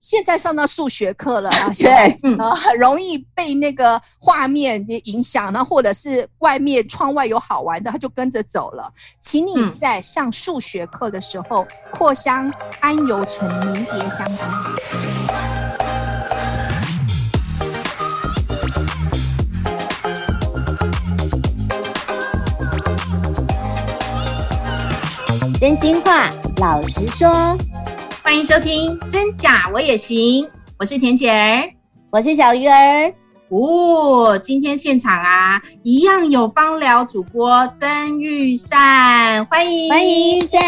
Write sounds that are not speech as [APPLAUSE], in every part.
现在上到数学课了啊，[LAUGHS] 小孩子呢很容易被那个画面影响，那或者是外面窗外有好玩的，他就跟着走了。请你在上数学课的时候，扩香安油醇迷迭香精油。真心话，老实说。欢迎收听《真假我也行》，我是田姐儿，我是小鱼儿。哦，今天现场啊，一样有芳疗主播曾玉善，欢迎，欢迎玉善，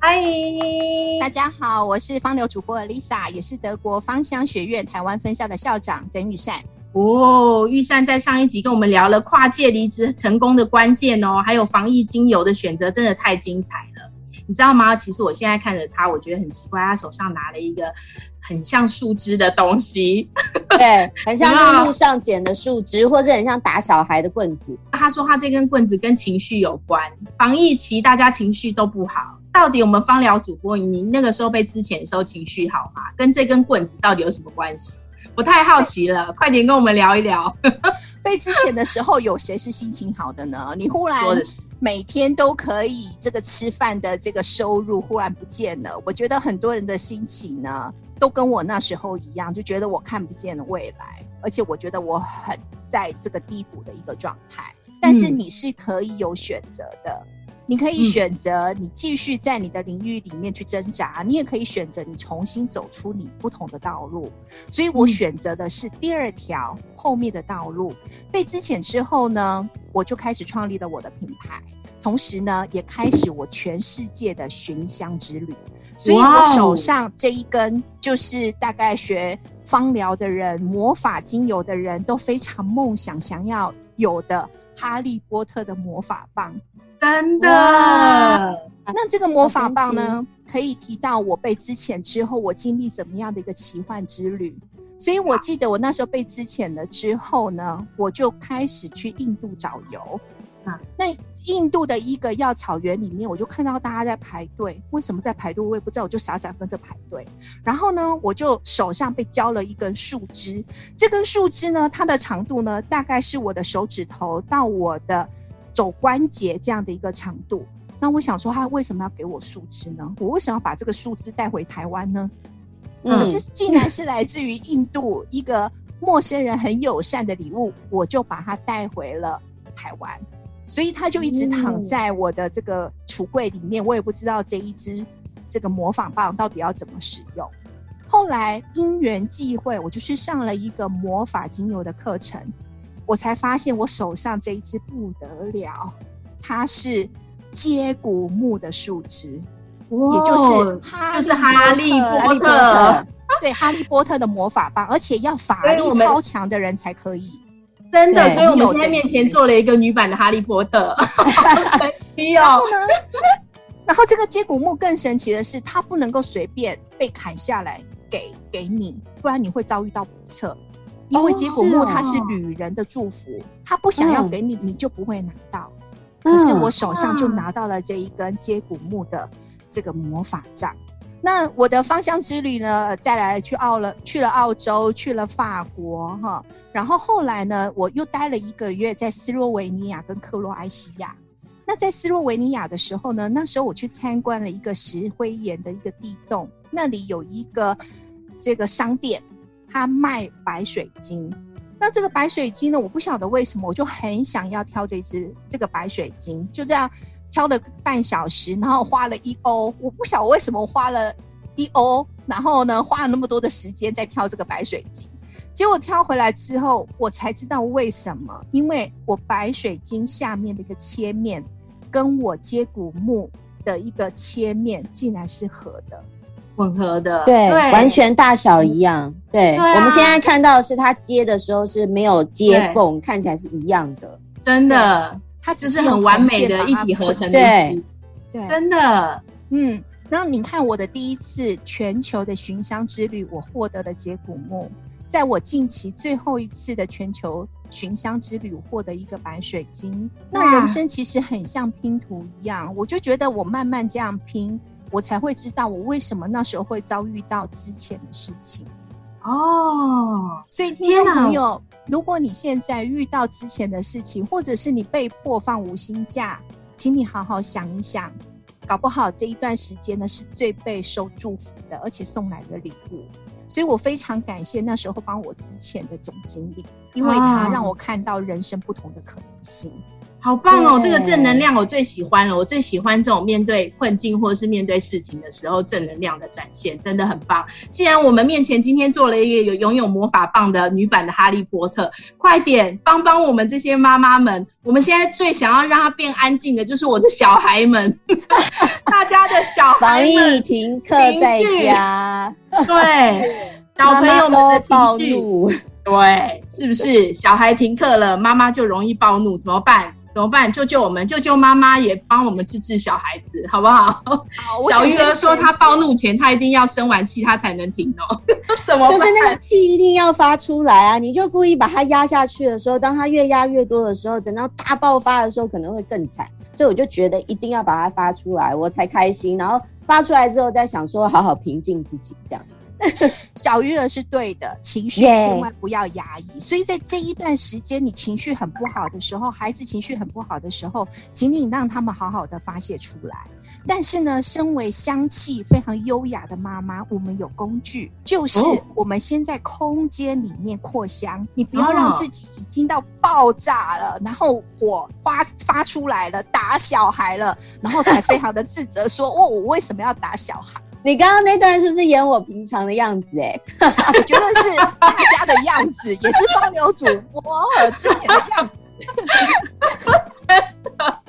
欢迎大家好，我是芳疗主播 Lisa，也是德国芳香学院台湾分校的校长曾玉善。哦，玉善在上一集跟我们聊了跨界离职成功的关键哦，还有防疫精油的选择，真的太精彩了。你知道吗？其实我现在看着他，我觉得很奇怪，他手上拿了一个很像树枝的东西，[LAUGHS] 对，很像在路上捡的树枝，或者很像打小孩的棍子。他说他这根棍子跟情绪有关，防疫期大家情绪都不好，到底我们芳疗主播，你那个时候被资遣的时候情绪好吗？跟这根棍子到底有什么关系？我太好奇了，快点跟我们聊一聊。[LAUGHS] 被之前的时候，有谁是心情好的呢？你忽然。每天都可以这个吃饭的这个收入忽然不见了，我觉得很多人的心情呢，都跟我那时候一样，就觉得我看不见未来，而且我觉得我很在这个低谷的一个状态。但是你是可以有选择的。你可以选择你继续在你的领域里面去挣扎，你也可以选择你重新走出你不同的道路。所以我选择的是第二条后面的道路。被资遣之后呢，我就开始创立了我的品牌，同时呢，也开始我全世界的寻香之旅。所以我手上这一根就是大概学芳疗的人、魔法精油的人都非常梦想想要有的哈利波特的魔法棒。真的，那这个魔法棒呢，可以提到我被资遣之后，我经历怎么样的一个奇幻之旅。所以我记得我那时候被资遣了之后呢，我就开始去印度找油。啊，那印度的一个药草园里面，我就看到大家在排队。为什么在排队？我也不知道，我就傻傻跟着排队。然后呢，我就手上被浇了一根树枝，这根树枝呢，它的长度呢，大概是我的手指头到我的。肘关节这样的一个长度，那我想说，他为什么要给我树枝呢？我为什么要把这个树枝带回台湾呢？嗯，可是竟然是来自于印度一个陌生人很友善的礼物，我就把它带回了台湾，所以它就一直躺在我的这个橱柜里面。我也不知道这一支这个魔法棒到底要怎么使用。后来因缘际会，我就去上了一个魔法精油的课程。我才发现我手上这一支不得了，它是接骨木的树枝，也就是哈就是哈利波特，对，哈利波特的魔法棒，而且要法力超强的人才可以。真的，所以我们在面前做了一个女版的哈利波特。[LAUGHS] 然后呢，然后这个接骨木更神奇的是，它不能够随便被砍下来给给你，不然你会遭遇到不测。因为接骨木它是旅人的祝福，他不想要给你，你就不会拿到。可是我手上就拿到了这一根接骨木的这个魔法杖。那我的芳香之旅呢，再来去澳了，去了澳洲，去了法国，哈，然后后来呢，我又待了一个月在斯洛维尼亚跟克罗埃西亚。那在斯洛维尼亚的时候呢，那时候我去参观了一个石灰岩的一个地洞，那里有一个这个商店。他卖白水晶，那这个白水晶呢，我不晓得为什么，我就很想要挑这只这个白水晶，就这样挑了半小时，然后花了一欧，我不晓得为什么花了一欧，然后呢，花了那么多的时间在挑这个白水晶，结果挑回来之后，我才知道为什么，因为我白水晶下面的一个切面，跟我接骨木的一个切面竟然是合的。混合的，对，对完全大小一样。对，我们现在看到的是它接的时候是没有接缝，看起来是一样的。真的，它只是很完美的一体合成的。对，对，真的。嗯，然后你看我的第一次全球的寻香之旅，我获得了接骨木，在我近期最后一次的全球寻香之旅，我获得一个白水晶。那人生其实很像拼图一样，我就觉得我慢慢这样拼。我才会知道我为什么那时候会遭遇到之前的事情。哦，所以听众朋友，如果你现在遇到之前的事情，或者是你被迫放无薪假，请你好好想一想，搞不好这一段时间呢是最备受祝福的，而且送来的礼物。所以我非常感谢那时候帮我之前的总经理，因为他让我看到人生不同的可能性。好棒哦！这个正能量我最喜欢了，我最喜欢这种面对困境或者是面对事情的时候正能量的展现，真的很棒。既然我们面前今天做了一个有拥有魔法棒的女版的哈利波特，快点帮帮我们这些妈妈们！我们现在最想要让她变安静的就是我的小孩们，[LAUGHS] 大家的小孩们防疫停课在家，对，小朋友们的暴怒，对，是不是？小孩停课了，妈妈就容易暴怒，怎么办？怎么办？救救我们！救救妈妈，也帮我们治治小孩子，好不好？好，小鱼儿说，他暴怒前，他一定要生完气，他才能停哦。[LAUGHS] 怎么？就是那个气一定要发出来啊！你就故意把它压下去的时候，当它越压越多的时候，等到大爆发的时候，可能会更惨。所以我就觉得一定要把它发出来，我才开心。然后发出来之后，再想说好好平静自己，这样。[LAUGHS] 小鱼儿是对的，情绪千万不要压抑。所以在这一段时间，你情绪很不好的时候，孩子情绪很不好的时候，请你让他们好好的发泄出来。但是呢，身为香气非常优雅的妈妈，我们有工具，就是我们先在空间里面扩香。你不要让自己已经到爆炸了，然后火花发出来了，打小孩了，然后才非常的自责说：“哦，我为什么要打小孩？”你刚刚那段是不是演我平常的样子？哎，[LAUGHS] 我觉得是大家的样子，[LAUGHS] 也是放牛主播之前的样子。[LAUGHS] 真的，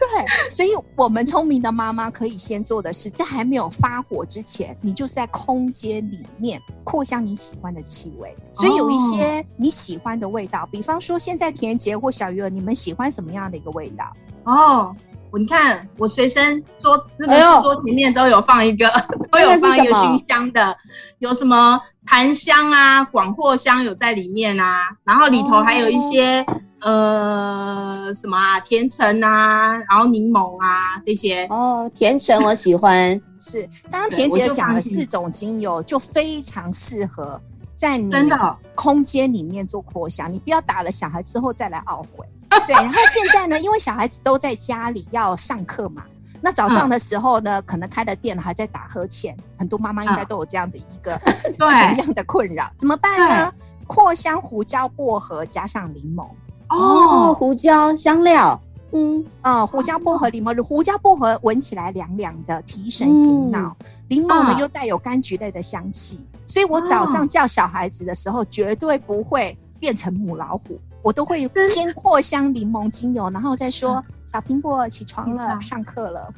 对，所以我们聪明的妈妈可以先做的是，在还没有发火之前，你就是在空间里面扩香你喜欢的气味。所以有一些你喜欢的味道，比方说现在田杰或小鱼儿，你们喜欢什么样的一个味道？哦。你看，我随身桌那个书桌前面都有放一个，哎、都有放一个熏香的，有什么檀香啊、广藿香有在里面啊，然后里头还有一些、哦、呃什么啊甜橙啊，然后柠檬啊这些。哦，甜橙我喜欢。[LAUGHS] 是，刚刚田姐讲了四种精油，就非常适合在你真的。空间里面做扩香，你不要打了小孩之后再来懊悔。[LAUGHS] 对，然后现在呢，因为小孩子都在家里要上课嘛，那早上的时候呢，嗯、可能开了电脑还在打呵欠，很多妈妈应该都有这样的一个 [LAUGHS] 同样的困扰，怎么办呢？扩香胡椒薄荷加上柠檬。哦，胡椒香料，嗯。啊、嗯，胡椒薄荷柠檬，胡椒薄荷闻起来凉凉的，提神醒脑，柠、嗯、檬呢、嗯、又带有柑橘类的香气，所以我早上叫小孩子的时候，绝对不会变成母老虎。我都会先扩香柠檬精油，然后再说小苹果起床了，上课了，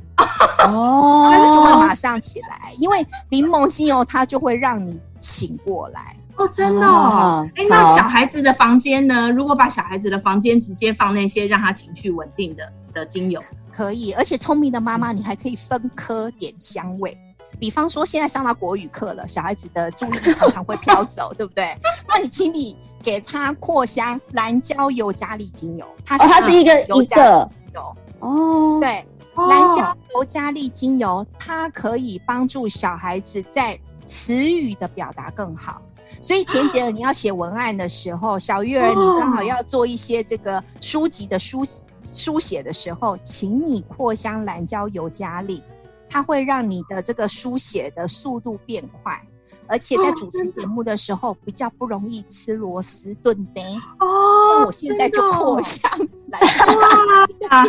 哦，他就会马上起来，因为柠檬精油它就会让你醒过来哦，真的哦。哎，那小孩子的房间呢？如果把小孩子的房间直接放那些让他情绪稳定的的精油，可以。而且聪明的妈妈，你还可以分颗点香味。比方说，现在上到国语课了，小孩子的注意力常常会飘走，[LAUGHS] 对不对？那你请你给他扩香蓝椒油加利精油，它是、哦、它是一个油加利精油哦，对，蓝椒油加利精油，它可以帮助小孩子在词语的表达更好。所以田姐儿，你要写文案的时候，小鱼儿你刚好要做一些这个书籍的书书写的时候，请你扩香蓝椒油加利。它会让你的这个书写的速度变快，而且在主持节目的时候比较不容易吃螺丝炖的哦。那我现在就扩香 [LAUGHS] 来啊，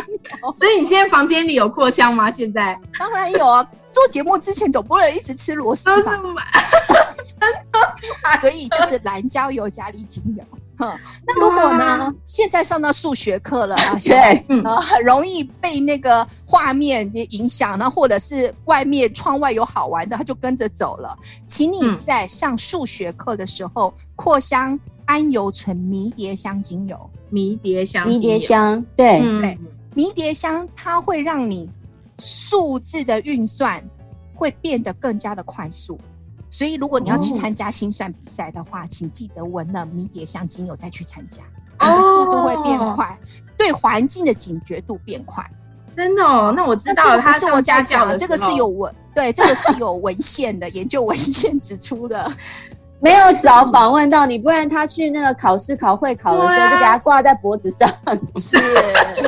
所以你现在房间里有扩香吗？现在当然有啊，做节目之前总不能一直吃螺丝吧？[LAUGHS] 所以就是蓝椒尤加利精油。[LAUGHS] 哼，那如果呢？现在上到数学课了啊，[LAUGHS] 小孩子呢很容易被那个画面影响，那或者是外面窗外有好玩的，他就跟着走了。请你在上数学课的时候扩香安油醇迷迭香精油。迷迭香，迷迭香，对、嗯、对，迷迭香它会让你数字的运算会变得更加的快速。所以，如果你要去参加心算比赛的话，请记得闻了迷迭香精油再去参加，你的速度会变快，对环境的警觉度变快。真的哦，那我知道了。这个不是我家讲，的这个是有文，对，这个是有文献的，研究文献指出的。[LAUGHS] 没有早访问到你，不然他去那个考试考会考的时候，就给他挂在脖子上。是。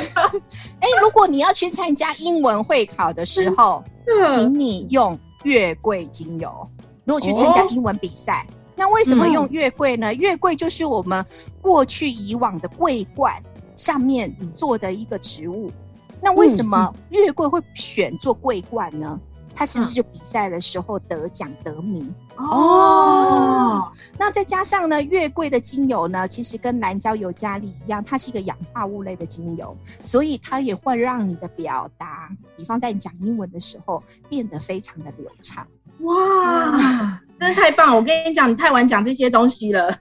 [LAUGHS] 哎，如果你要去参加英文会考的时候，[LAUGHS] 请你用月桂精油。如果去参加英文比赛，哦、那为什么用月桂呢？嗯、月桂就是我们过去以往的桂冠上面做的一个植物。那为什么月桂会选做桂冠呢？它是不是就比赛的时候得奖得名？哦，那再加上呢，月桂的精油呢，其实跟蓝胶尤加利一样，它是一个氧化物类的精油，所以它也会让你的表达，比方在你讲英文的时候，变得非常的流畅。哇，真的太棒了！我跟你讲，你太晚讲这些东西了。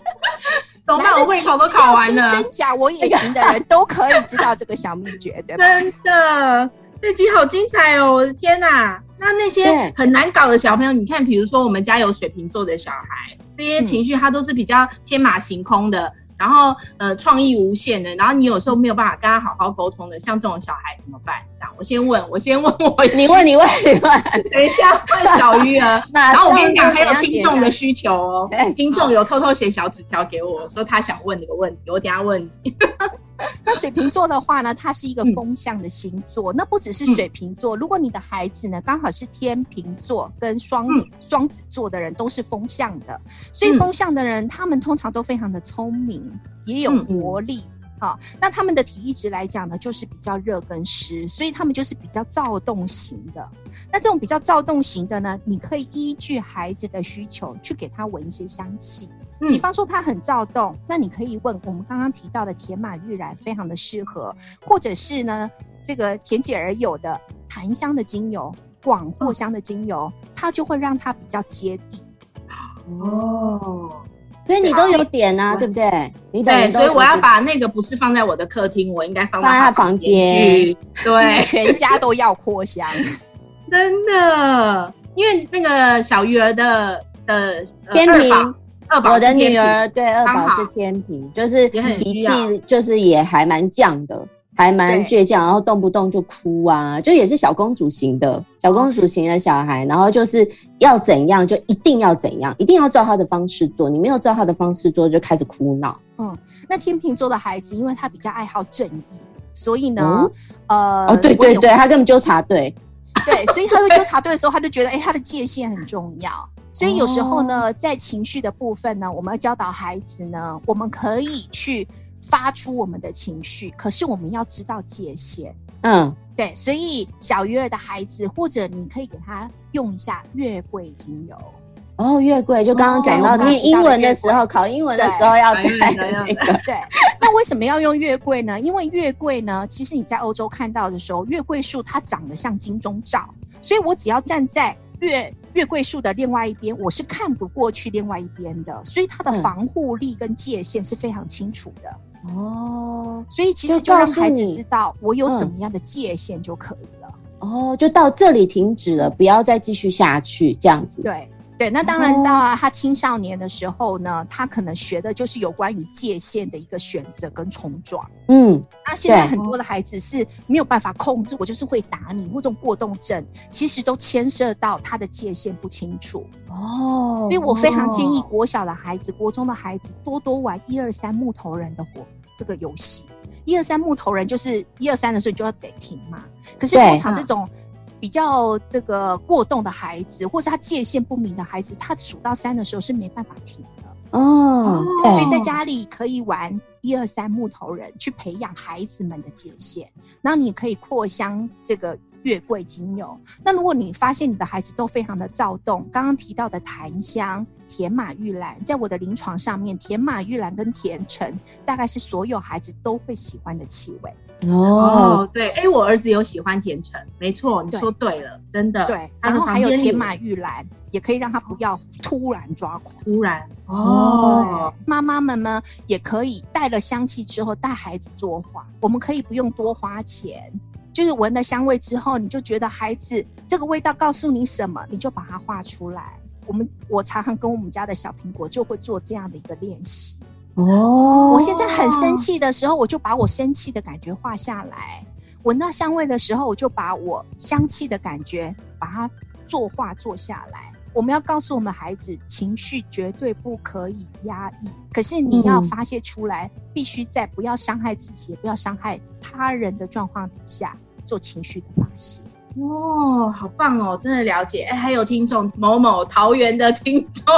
[LAUGHS] 等到我会考都考完了，真假我也行的人都可以知道这个小秘诀，对吧？真的。这集好精彩哦！我的天哪，那那些很难搞的小朋友，你看，比如说我们家有水瓶座的小孩，这些情绪他都是比较天马行空的，然后呃创意无限的，然后你有时候没有办法跟他好好沟通的，像这种小孩怎么办？这样，我先问，我先问我，你问，你问，你问，等一下问小鱼儿，[LAUGHS] 然后我跟你讲，还有听众的需求哦，听众有偷偷写小纸条给我说他想问你个问题，我等下问你。[LAUGHS] 那水瓶座的话呢，它是一个风象的星座。嗯、那不只是水瓶座，如果你的孩子呢刚好是天秤座跟双双、嗯、子座的人，都是风象的。所以风象的人，嗯、他们通常都非常的聪明，也有活力。好、嗯哦，那他们的体液值来讲呢，就是比较热跟湿，所以他们就是比较躁动型的。那这种比较躁动型的呢，你可以依据孩子的需求去给他闻一些香气。比方说他很躁动，那你可以问我们刚刚提到的甜马玉兰，非常的适合，或者是呢这个甜姐儿有的檀香的精油、广藿香的精油，它就会让它比较接地。哦，所以你都有点啊，对不对？你对，所以我要把那个不是放在我的客厅，我应该放在他房间。[LAUGHS] 对，全家都要扩香，[LAUGHS] 真的，因为那个小鱼儿的的天平。我的女儿对二宝是天平，就是脾气就是也还蛮犟的，还蛮倔强，然后动不动就哭啊，就也是小公主型的小公主型的小孩，然后就是要怎样就一定要怎样，一定要照他的方式做，你没有照他的方式做就开始哭闹。嗯，那天秤座的孩子，因为他比较爱好正义，所以呢，嗯、呃，哦对对对，他根本纠察队，对，所以他会纠察队的时候，他就觉得哎、欸，他的界限很重要。所以有时候呢，在情绪的部分呢，我们要教导孩子呢，我们可以去发出我们的情绪，可是我们要知道界限。嗯，对。所以小鱼儿的孩子，或者你可以给他用一下月桂精油。哦，月桂就刚刚讲到念英文的时候，考英文的时候要带那个。[LAUGHS] 对。那为什么要用月桂呢？因为月桂呢，其实你在欧洲看到的时候，月桂树它长得像金钟罩，所以我只要站在月。月桂树的另外一边，我是看不过去另外一边的，所以它的防护力跟界限是非常清楚的。哦，所以其实就让孩子知道我有什么样的界限就可以了。哦，就到这里停止了，不要再继续下去，这样子。对。对，那当然到啊，他青少年的时候呢，他可能学的就是有关于界限的一个选择跟冲撞。嗯，那现在很多的孩子是没有办法控制，我就是会打你，或这种过动症，其实都牵涉到他的界限不清楚。哦，所以我非常建议国小的孩子、国中的孩子多多玩一二三木头人的活这个游戏。一二三木头人就是一二三的时候你就要得停嘛。可是通常这种。比较这个过动的孩子，或是他界限不明的孩子，他数到三的时候是没办法停的哦。所以在家里可以玩一二三木头人，去培养孩子们的界限。然后你可以扩香这个月桂精油。那如果你发现你的孩子都非常的躁动，刚刚提到的檀香、甜马玉兰，在我的临床上面，甜马玉兰跟甜橙大概是所有孩子都会喜欢的气味。哦，哦，对，哎、欸，我儿子有喜欢甜橙，没错，你说对了，对真的。对，然后还有甜马玉兰，也可以让他不要突然抓狂。突然哦，妈妈们呢也可以带了香气之后带孩子作画，我们可以不用多花钱，就是闻了香味之后，你就觉得孩子这个味道告诉你什么，你就把它画出来。我们我常常跟我们家的小苹果就会做这样的一个练习。哦，我现在很生气的时候，我就把我生气的感觉画下来。闻到香味的时候，我就把我香气的感觉把它作画做下来。我们要告诉我们孩子，情绪绝对不可以压抑，可是你要发泄出来，嗯、必须在不要伤害自己，也不要伤害他人的状况底下做情绪的发泄。哦，好棒哦，真的了解。哎，还有听众某某桃园的听众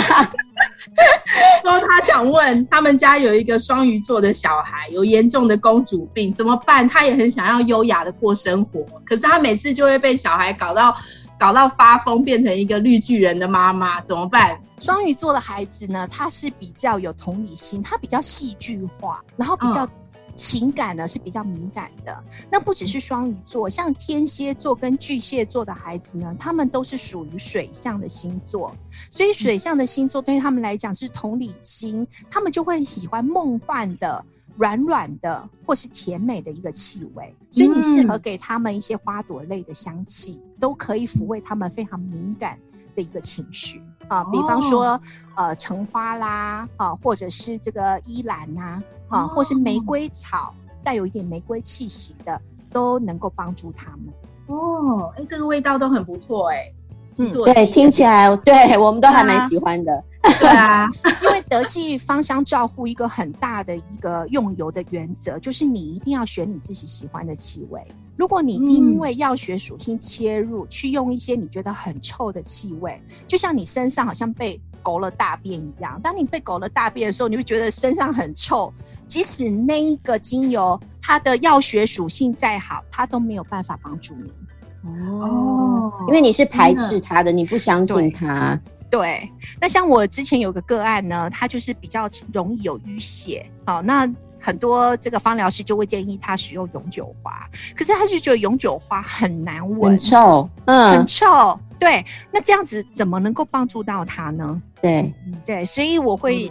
[LAUGHS] [LAUGHS] 说，他想问他们家有一个双鱼座的小孩，有严重的公主病，怎么办？他也很想要优雅的过生活，可是他每次就会被小孩搞到搞到发疯，变成一个绿巨人的妈妈，怎么办？双鱼座的孩子呢，他是比较有同理心，他比较戏剧化，然后比较、嗯。情感呢是比较敏感的，那不只是双鱼座，像天蝎座跟巨蟹座的孩子呢，他们都是属于水象的星座，所以水象的星座对于他们来讲是同理心，他们就会喜欢梦幻的、软软的或是甜美的一个气味，所以你适合给他们一些花朵类的香气，都可以抚慰他们非常敏感的一个情绪啊，比方说呃橙花啦啊，或者是这个依兰呐。啊，或是玫瑰草，带有一点玫瑰气息的，都能够帮助他们。哦，哎、欸，这个味道都很不错，哎。嗯，对，听起来，对我们都还蛮喜欢的。对啊，[LAUGHS] 因为德系芳香照护一个很大的一个用油的原则，就是你一定要选你自己喜欢的气味。如果你因为药学属性切入，去用一些你觉得很臭的气味，就像你身上好像被。狗了大便一样，当你被狗了大便的时候，你会觉得身上很臭。即使那一个精油它的药学属性再好，它都没有办法帮助你。哦，因为你是排斥它的，你不相信它。对，那像我之前有个个案呢，他就是比较容易有淤血。好，那。很多这个芳疗师就会建议他使用永久花，可是他就觉得永久花很难闻，很臭，嗯，很臭。对，那这样子怎么能够帮助到他呢？对，对，所以我会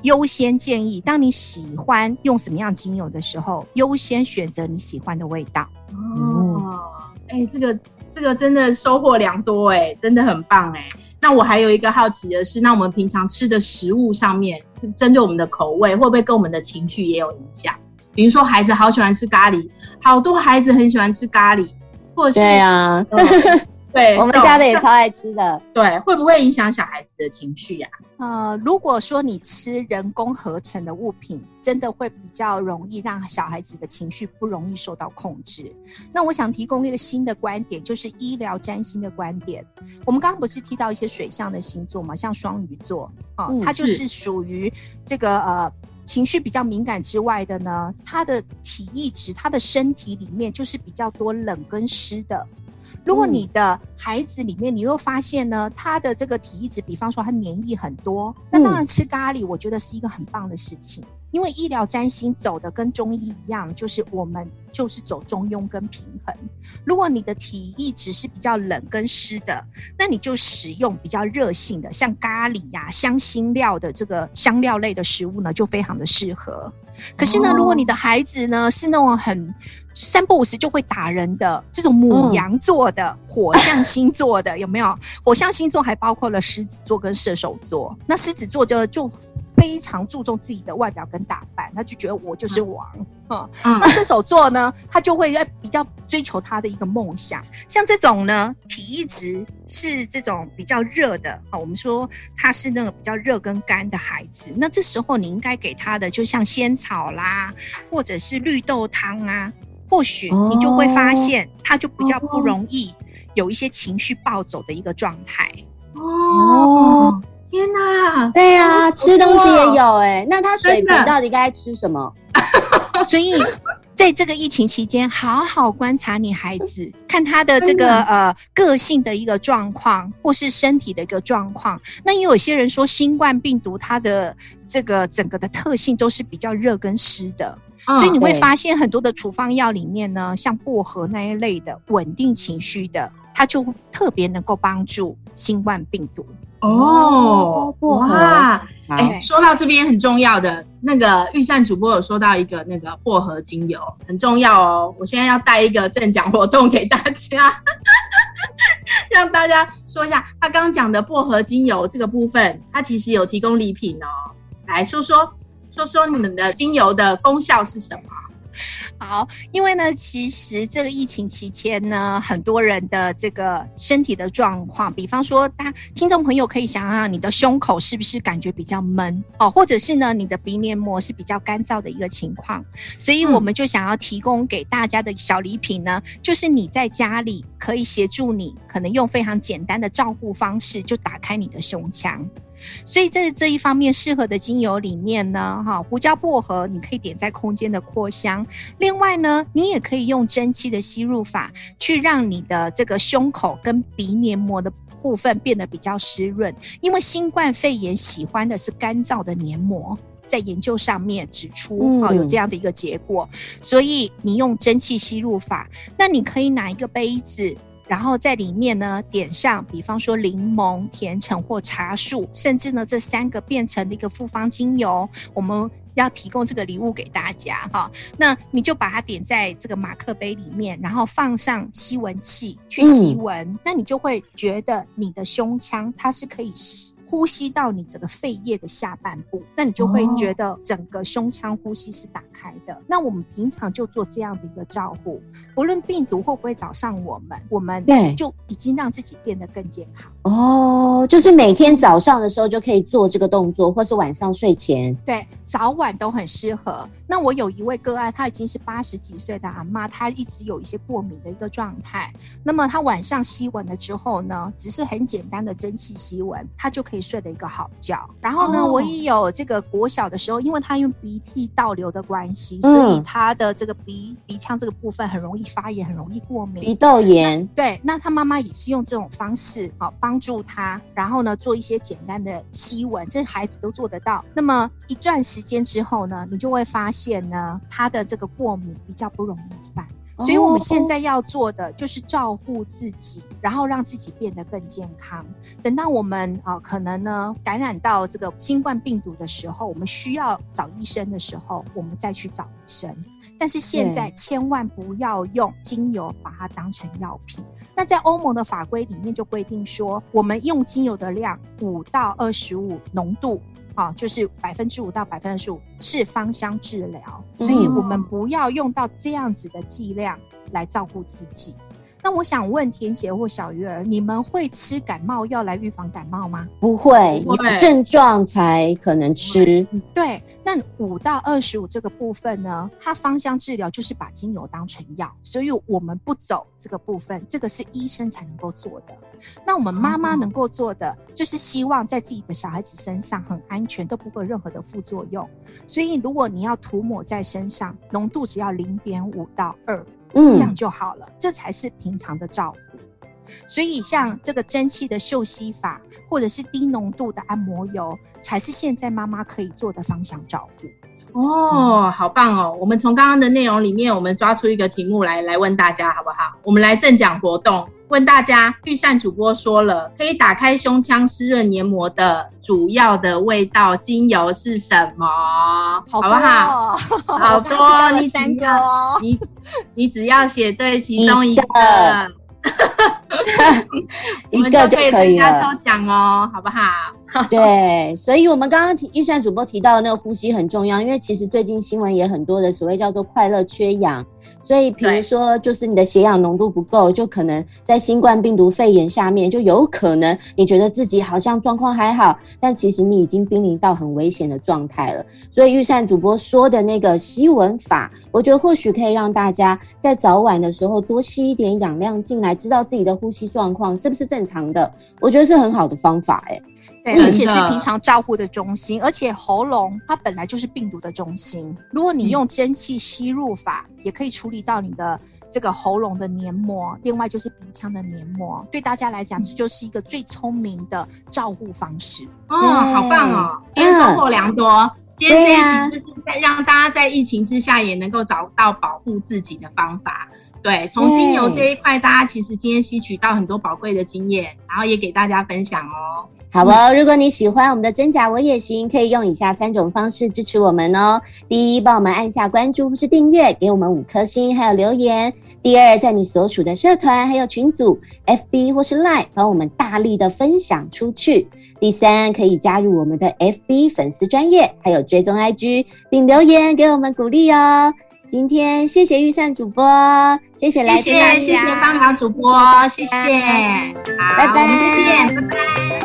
优先建议，当你喜欢用什么样精油的时候，优先选择你喜欢的味道。哦，哎、欸，这个这个真的收获良多，哎，真的很棒，哎。那我还有一个好奇的是，那我们平常吃的食物上面，针对我们的口味，会不会跟我们的情绪也有影响？比如说，孩子好喜欢吃咖喱，好多孩子很喜欢吃咖喱，或者是对啊。对，我们家的也超爱吃的。对，会不会影响小孩子的情绪呀、啊？呃，如果说你吃人工合成的物品，真的会比较容易让小孩子的情绪不容易受到控制。那我想提供一个新的观点，就是医疗占星的观点。我们刚刚不是提到一些水象的星座嘛？像双鱼座啊，它就是属于这个呃情绪比较敏感之外的呢，它的体液质，它的身体里面就是比较多冷跟湿的。如果你的孩子里面，你又发现呢，他的这个体液质，比方说他黏液很多，那当然吃咖喱，我觉得是一个很棒的事情。因为医疗占星走的跟中医一样，就是我们就是走中庸跟平衡。如果你的体液质是比较冷跟湿的，那你就使用比较热性的，像咖喱呀、啊、香辛料的这个香料类的食物呢，就非常的适合。可是呢，如果你的孩子呢是那种很三不五时就会打人的这种母羊座的火象星座的，有没有？火象星座还包括了狮子座跟射手座。那狮子座就就非常注重自己的外表跟打扮，他就觉得我就是王。嗯，那射手座呢，他就会比较追求他的一个梦想。像这种呢，体液质是这种比较热的啊，我们说他是那个比较热跟干的孩子。那这时候你应该给他的，就像仙草啦，或者是绿豆汤啊，或许你就会发现，他就比较不容易有一些情绪暴走的一个状态。哦，天哪！对呀，吃东西也有哎。那他水平到底该吃什么？[LAUGHS] 所以，在这个疫情期间，好好观察你孩子，看他的这个呃个性的一个状况，或是身体的一个状况。那也有些人说，新冠病毒它的这个整个的特性都是比较热跟湿的，所以你会发现很多的处方药里面呢，像薄荷那一类的稳定情绪的，它就特别能够帮助新冠病毒。哦，薄荷！哎，说到这边很重要的那个御膳主播有说到一个那个薄荷精油很重要哦，我现在要带一个赠奖活动给大家，[LAUGHS] 让大家说一下他刚刚讲的薄荷精油这个部分，他其实有提供礼品哦，来说说说说你们的精油的功效是什么？好，因为呢，其实这个疫情期间呢，很多人的这个身体的状况，比方说，大听众朋友可以想想，你的胸口是不是感觉比较闷哦，或者是呢，你的鼻黏膜是比较干燥的一个情况，所以我们就想要提供给大家的小礼品呢，嗯、就是你在家里可以协助你，可能用非常简单的照护方式，就打开你的胸腔。所以在这一方面适合的精油里面呢，哈，胡椒薄荷你可以点在空间的扩香。另外呢，你也可以用蒸汽的吸入法，去让你的这个胸口跟鼻黏膜的部分变得比较湿润。因为新冠肺炎喜欢的是干燥的黏膜，在研究上面指出，啊，有这样的一个结果。所以你用蒸汽吸入法，那你可以拿一个杯子。然后在里面呢，点上，比方说柠檬、甜橙或茶树，甚至呢这三个变成了一个复方精油，我们要提供这个礼物给大家哈。那你就把它点在这个马克杯里面，然后放上吸闻器去吸闻，嗯、那你就会觉得你的胸腔它是可以。呼吸到你整个肺叶的下半部，那你就会觉得整个胸腔呼吸是打开的。哦、那我们平常就做这样的一个照顾，不论病毒会不会找上我们，我们就已经让自己变得更健康。哦，就是每天早上的时候就可以做这个动作，或是晚上睡前，对，早晚都很适合。那我有一位个案，他已经是八十几岁的阿妈，她一直有一些过敏的一个状态。那么她晚上吸闻了之后呢，只是很简单的蒸汽吸闻，她就可以。睡了一个好觉，然后呢，我也有这个国小的时候，因为他用鼻涕倒流的关系，所以他的这个鼻鼻腔这个部分很容易发炎，很容易过敏，鼻窦炎。对，那他妈妈也是用这种方式好帮助他，然后呢，做一些简单的吸闻，这孩子都做得到。那么一段时间之后呢，你就会发现呢，他的这个过敏比较不容易犯。所以我们现在要做的就是照顾自己，然后让自己变得更健康。等到我们啊，可能呢感染到这个新冠病毒的时候，我们需要找医生的时候，我们再去找医生。但是现在千万不要用精油把它当成药品。那在欧盟的法规里面就规定说，我们用精油的量五到二十五浓度。啊，就是百分之五到百分之十五是芳香治疗，所以我们不要用到这样子的剂量来照顾自己。那我想问田姐或小鱼儿，你们会吃感冒药来预防感冒吗？不会，有症状才可能吃。对，那五到二十五这个部分呢，它芳香治疗就是把精油当成药，所以我们不走这个部分，这个是医生才能够做的。那我们妈妈能够做的，就是希望在自己的小孩子身上很安全，都不会有任何的副作用。所以如果你要涂抹在身上，浓度只要零点五到二。嗯，这样就好了，这才是平常的照顾。所以像这个蒸汽的嗅吸法，或者是低浓度的按摩油，才是现在妈妈可以做的方向照顾。哦，好棒哦！我们从刚刚的内容里面，我们抓出一个题目来来问大家，好不好？我们来正讲活动。问大家，御膳主播说了，可以打开胸腔湿润黏膜的主要的味道精油是什么？好不好？[LAUGHS] 好多，你三个哦，你你只要写对其中一个，一个 [LAUGHS] [LAUGHS] 就可以了。抽奖哦，好不好？[LAUGHS] 对，所以我们刚刚提预算主播提到的那个呼吸很重要，因为其实最近新闻也很多的所谓叫做快乐缺氧。所以，比如说，就是你的血氧浓度不够，就可能在新冠病毒肺炎下面，就有可能你觉得自己好像状况还好，但其实你已经濒临到很危险的状态了。所以，预算主播说的那个吸闻法，我觉得或许可以让大家在早晚的时候多吸一点氧量进来，知道自己的呼吸状况是不是正常的。我觉得是很好的方法，欸，哎，而且是平常照护的中心，而且喉咙它本来就是病毒的中心。如果你用蒸汽吸入法，也可以处理。到你的这个喉咙的黏膜，另外就是鼻腔的黏膜，对大家来讲，这就是一个最聪明的照护方式。哦，好棒哦！今天收获良多。嗯、今天这一集就是在让大家在疫情之下也能够找到保护自己的方法。对，从精油这一块，大家其实今天吸取到很多宝贵的经验，然后也给大家分享哦。好哦，如果你喜欢我们的真假我也行，可以用以下三种方式支持我们哦。第一，帮我们按下关注或是订阅，给我们五颗星，还有留言。第二，在你所属的社团还有群组，FB 或是 Line，帮我们大力的分享出去。第三，可以加入我们的 FB 粉丝专业，还有追踪 IG，并留言给我们鼓励哦。今天谢谢钰善主播，谢谢来宾，谢谢芳疗主播，谢谢，好，拜拜，我们再见，拜拜。